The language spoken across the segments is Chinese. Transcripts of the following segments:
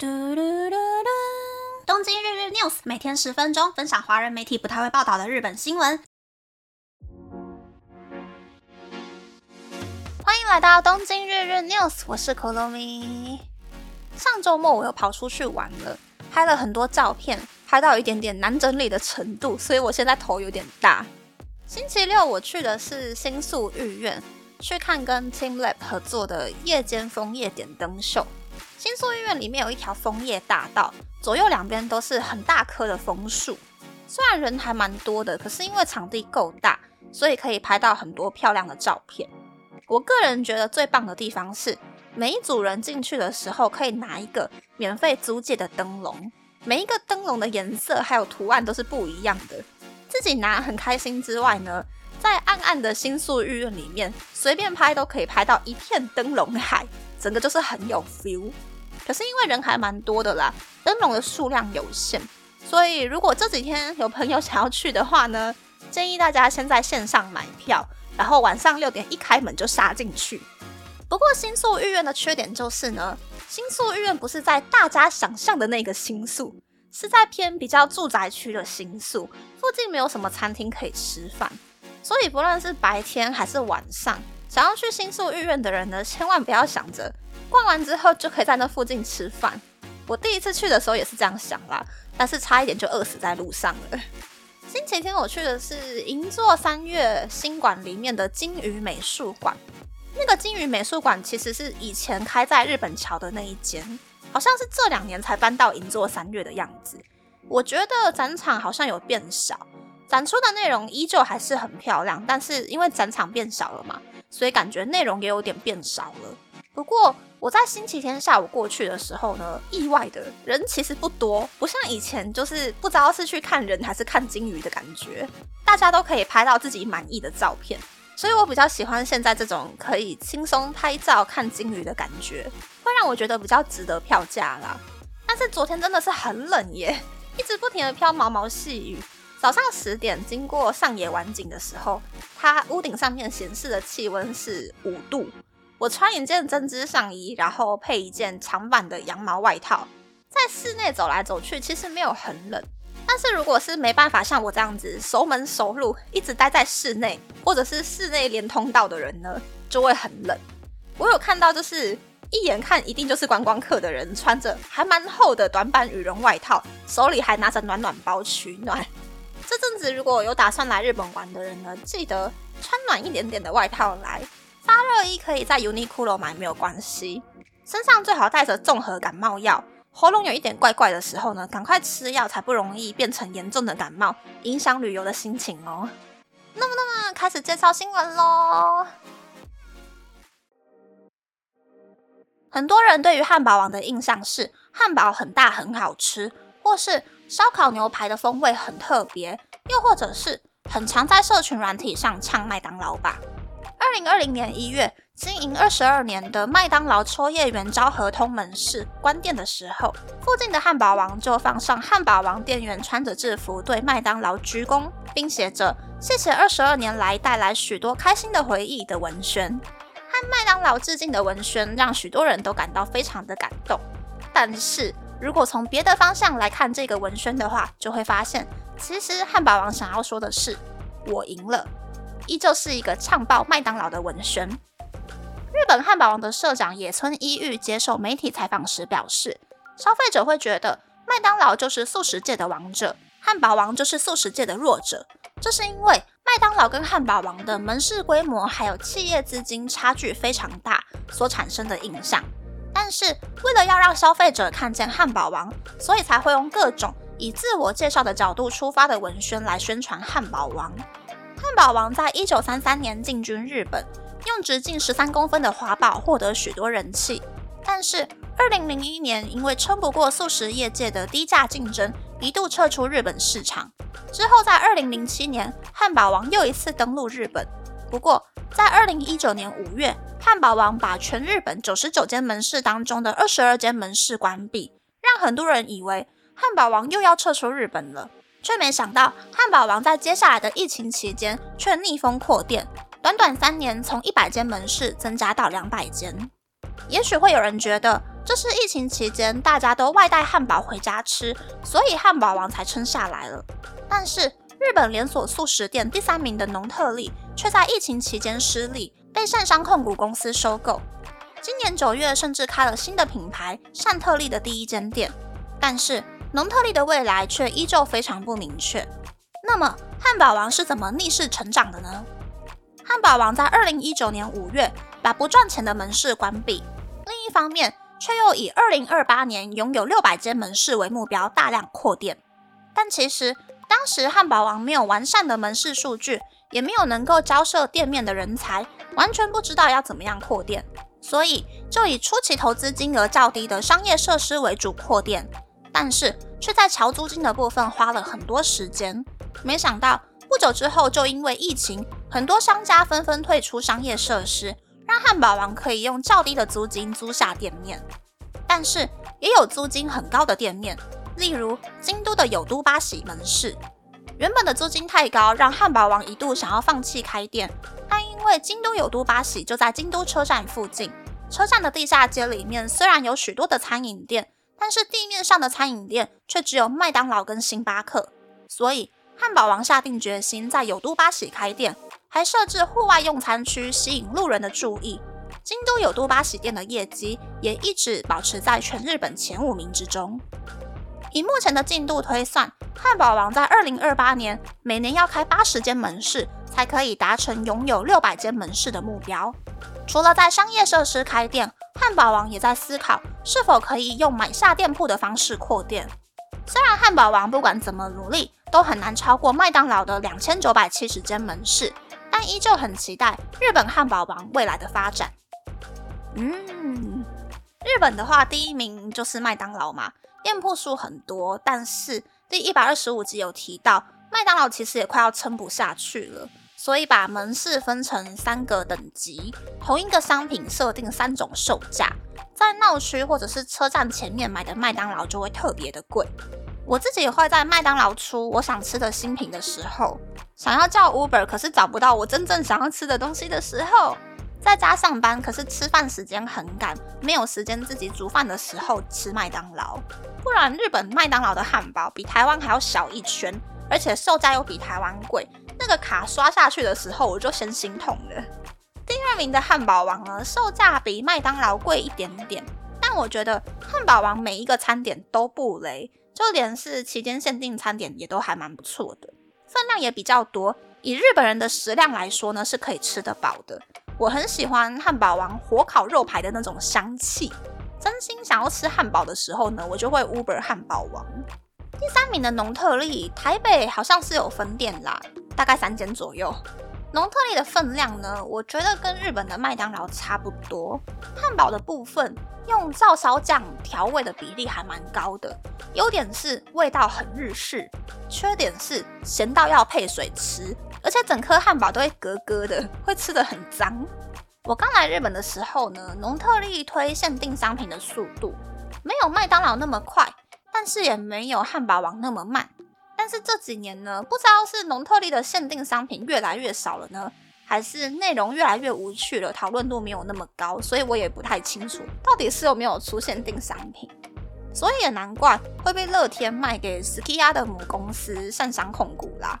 嘟嘟嘟嘟！东京日日 news 每天十分钟，分享华人媒体不太会报道的日本新闻。欢迎来到东京日日 news，我是 Kolomi。上周末我又跑出去玩了，拍了很多照片，拍到一点点难整理的程度，所以我现在头有点大。星期六我去的是新宿御苑，去看跟 Team Lab 合作的夜间枫叶点灯秀。新宿医院里面有一条枫叶大道，左右两边都是很大棵的枫树。虽然人还蛮多的，可是因为场地够大，所以可以拍到很多漂亮的照片。我个人觉得最棒的地方是，每一组人进去的时候可以拿一个免费租借的灯笼，每一个灯笼的颜色还有图案都是不一样的。自己拿很开心之外呢，在暗暗的新宿御苑里面随便拍都可以拍到一片灯笼海，整个就是很有 feel。可是因为人还蛮多的啦，灯笼的数量有限，所以如果这几天有朋友想要去的话呢，建议大家先在线上买票，然后晚上六点一开门就杀进去。不过新宿御苑的缺点就是呢，新宿御苑不是在大家想象的那个新宿，是在偏比较住宅区的新宿，附近没有什么餐厅可以吃饭，所以不论是白天还是晚上，想要去新宿御苑的人呢，千万不要想着。逛完之后就可以在那附近吃饭。我第一次去的时候也是这样想啦，但是差一点就饿死在路上了。星期天我去的是银座三月新馆里面的金鱼美术馆。那个金鱼美术馆其实是以前开在日本桥的那一间，好像是这两年才搬到银座三月的样子。我觉得展场好像有变小，展出的内容依旧还是很漂亮，但是因为展场变小了嘛，所以感觉内容也有点变少了。不过。我在星期天下午过去的时候呢，意外的人其实不多，不像以前就是不知道是去看人还是看金鱼的感觉，大家都可以拍到自己满意的照片，所以我比较喜欢现在这种可以轻松拍照看金鱼的感觉，会让我觉得比较值得票价啦。但是昨天真的是很冷耶，一直不停的飘毛毛细雨。早上十点经过上野晚景的时候，它屋顶上面显示的气温是五度。我穿一件针织上衣，然后配一件长版的羊毛外套，在室内走来走去，其实没有很冷。但是如果是没办法像我这样子熟门熟路，一直待在室内，或者是室内连通道的人呢，就会很冷。我有看到，就是一眼看一定就是观光客的人，穿着还蛮厚的短版羽绒外套，手里还拿着暖暖包取暖。这阵子如果有打算来日本玩的人呢，记得穿暖一点点的外套来。发热衣可以在 Uniqlo 买，没有关系。身上最好带着综合感冒药。喉咙有一点怪怪的时候呢，赶快吃药，才不容易变成严重的感冒，影响旅游的心情哦。那么，那么开始介绍新闻喽。很多人对于汉堡王的印象是汉堡很大很好吃，或是烧烤牛排的风味很特别，又或者是很常在社群软体上唱麦当劳吧。二零二零年一月，经营二十二年的麦当劳秋叶原昭和通门市关店的时候，附近的汉堡王就放上汉堡王店员穿着制服对麦当劳鞠躬，并写着“谢谢二十二年来带来许多开心的回忆”的文宣。和麦当劳致敬的文宣让许多人都感到非常的感动。但是如果从别的方向来看这个文宣的话，就会发现，其实汉堡王想要说的是“我赢了”。依旧是一个唱爆麦当劳的文宣。日本汉堡王的社长野村一玉接受媒体采访时表示，消费者会觉得麦当劳就是素食界的王者，汉堡王就是素食界的弱者。这是因为麦当劳跟汉堡王的门市规模还有企业资金差距非常大所产生的印象。但是为了要让消费者看见汉堡王，所以才会用各种以自我介绍的角度出发的文宣来宣传汉堡王。汉堡王在一九三三年进军日本，用直径十三公分的华堡获得许多人气。但是二零零一年因为撑不过素食业界的低价竞争，一度撤出日本市场。之后在二零零七年，汉堡王又一次登陆日本。不过在二零一九年五月，汉堡王把全日本九十九间门市当中的二十二间门市关闭，让很多人以为汉堡王又要撤出日本了。却没想到，汉堡王在接下来的疫情期间却逆风扩店，短短三年从一百间门市增加到两百间。也许会有人觉得，这是疫情期间大家都外带汉堡回家吃，所以汉堡王才撑下来了。但是日本连锁素食店第三名的农特利却在疫情期间失利，被善商控股公司收购。今年九月甚至开了新的品牌善特利的第一间店，但是农特利的未来却依旧非常不明确。那么汉堡王是怎么逆势成长的呢？汉堡王在二零一九年五月把不赚钱的门市关闭，另一方面却又以二零二八年拥有六百间门市为目标，大量扩店。但其实当时汉堡王没有完善的门市数据，也没有能够交涉店面的人才，完全不知道要怎么样扩店，所以就以初期投资金额较低的商业设施为主扩店，但是却在桥租金的部分花了很多时间。没想到不久之后，就因为疫情。很多商家纷纷退出商业设施，让汉堡王可以用较低的租金租下店面。但是也有租金很高的店面，例如京都的有都巴喜门市。原本的租金太高，让汉堡王一度想要放弃开店。但因为京都有都巴喜就在京都车站附近，车站的地下街里面虽然有许多的餐饮店，但是地面上的餐饮店却只有麦当劳跟星巴克。所以汉堡王下定决心在有都巴喜开店。还设置户外用餐区，吸引路人的注意。京都有都巴喜店的业绩也一直保持在全日本前五名之中。以目前的进度推算，汉堡王在二零二八年每年要开八十间门市，才可以达成拥有六百间门市的目标。除了在商业设施开店，汉堡王也在思考是否可以用买下店铺的方式扩店。虽然汉堡王不管怎么努力，都很难超过麦当劳的两千九百七十间门市。但依旧很期待日本汉堡王未来的发展。嗯，日本的话，第一名就是麦当劳嘛，店铺数很多。但是第一百二十五集有提到，麦当劳其实也快要撑不下去了，所以把门市分成三个等级，同一个商品设定三种售价，在闹区或者是车站前面买的麦当劳就会特别的贵。我自己会在麦当劳出我想吃的新品的时候，想要叫 Uber，可是找不到我真正想要吃的东西的时候，在家上班，可是吃饭时间很赶，没有时间自己煮饭的时候吃麦当劳。不然日本麦当劳的汉堡比台湾还要小一圈，而且售价又比台湾贵，那个卡刷下去的时候我就先心痛了。第二名的汉堡王呢，售价比麦当劳贵一点点，但我觉得汉堡王每一个餐点都不雷。就连是期间限定餐点也都还蛮不错的，分量也比较多。以日本人的食量来说呢，是可以吃得饱的。我很喜欢汉堡王火烤肉排的那种香气，真心想要吃汉堡的时候呢，我就会 Uber 汉堡王。第三名的农特利，台北好像是有分店啦，大概三间左右。农特利的分量呢，我觉得跟日本的麦当劳差不多。汉堡的部分用照烧酱调味的比例还蛮高的，优点是味道很日式，缺点是咸到要配水吃，而且整颗汉堡都会咯咯的，会吃的很脏。我刚来日本的时候呢，农特利推限定商品的速度没有麦当劳那么快，但是也没有汉堡王那么慢。是这几年呢，不知道是农特利的限定商品越来越少了呢，还是内容越来越无趣了，讨论度没有那么高，所以我也不太清楚到底是有没有出限定商品。所以也难怪会被乐天卖给 ski 的母公司善商控股啦。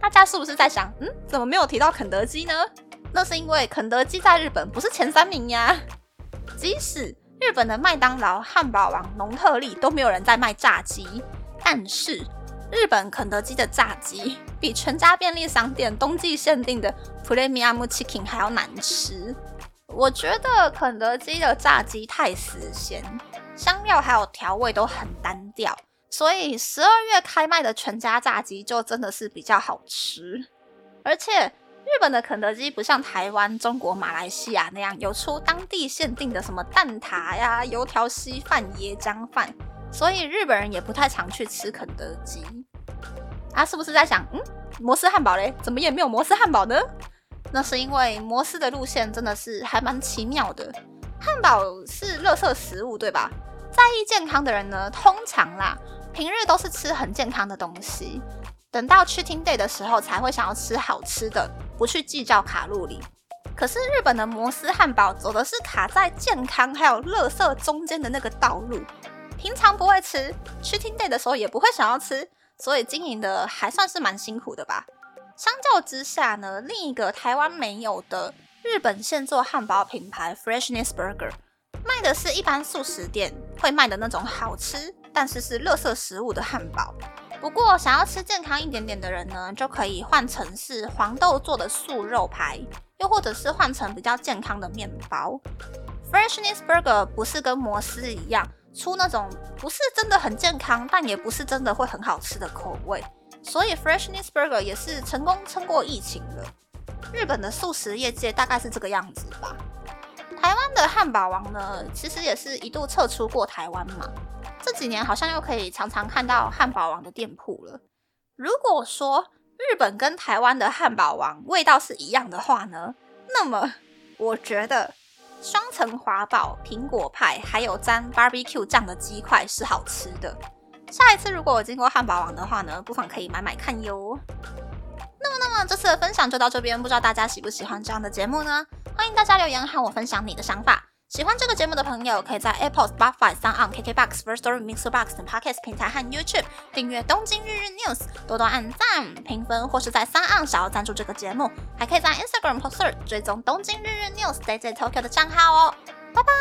大家是不是在想，嗯，怎么没有提到肯德基呢？那是因为肯德基在日本不是前三名呀。即使日本的麦当劳、汉堡王、农特利都没有人在卖炸鸡，但是。日本肯德基的炸鸡比全家便利商店冬季限定的 Premium Chicken 还要难吃。我觉得肯德基的炸鸡太死咸，香料还有调味都很单调，所以十二月开卖的全家炸鸡就真的是比较好吃。而且日本的肯德基不像台湾、中国、马来西亚那样有出当地限定的什么蛋挞呀、油条稀饭、椰浆饭。所以日本人也不太常去吃肯德基啊，是不是在想，嗯，摩斯汉堡嘞，怎么也没有摩斯汉堡呢？那是因为摩斯的路线真的是还蛮奇妙的。汉堡是垃圾食物，对吧？在意健康的人呢，通常啦，平日都是吃很健康的东西，等到去听 day 的时候才会想要吃好吃的，不去计较卡路里。可是日本的摩斯汉堡走的是卡在健康还有乐色中间的那个道路，平常不会吃，去听 day 的时候也不会想要吃，所以经营的还算是蛮辛苦的吧。相较之下呢，另一个台湾没有的日本现做汉堡品牌 Freshness Burger，卖的是一般素食店会卖的那种好吃，但是是乐色食物的汉堡。不过想要吃健康一点点的人呢，就可以换成是黄豆做的素肉排，又或者是换成比较健康的面包。Freshness Burger 不是跟摩斯一样出那种不是真的很健康，但也不是真的会很好吃的口味，所以 Freshness Burger 也是成功撑过疫情了。日本的素食业界大概是这个样子吧。台湾的汉堡王呢，其实也是一度撤出过台湾嘛。这几年好像又可以常常看到汉堡王的店铺了。如果说日本跟台湾的汉堡王味道是一样的话呢，那么我觉得双层华堡、苹果派还有沾 barbecue 酱的鸡块是好吃的。下一次如果我经过汉堡王的话呢，不妨可以买买看哟。那么，那么这次的分享就到这边，不知道大家喜不喜欢这样的节目呢？欢迎大家留言和我分享你的想法。喜欢这个节目的朋友，可以在 Apple、Spotify、s o n KKBox、First Story、Mixer Box 等 Podcast 平台和 YouTube 订阅《东京日日 News》，多多按赞、评分，或是在 s o n 想要赞助这个节目，还可以在 Instagram p o s t e r 追踪《东京日日 News》DJ Tokyo 的账号哦。拜拜。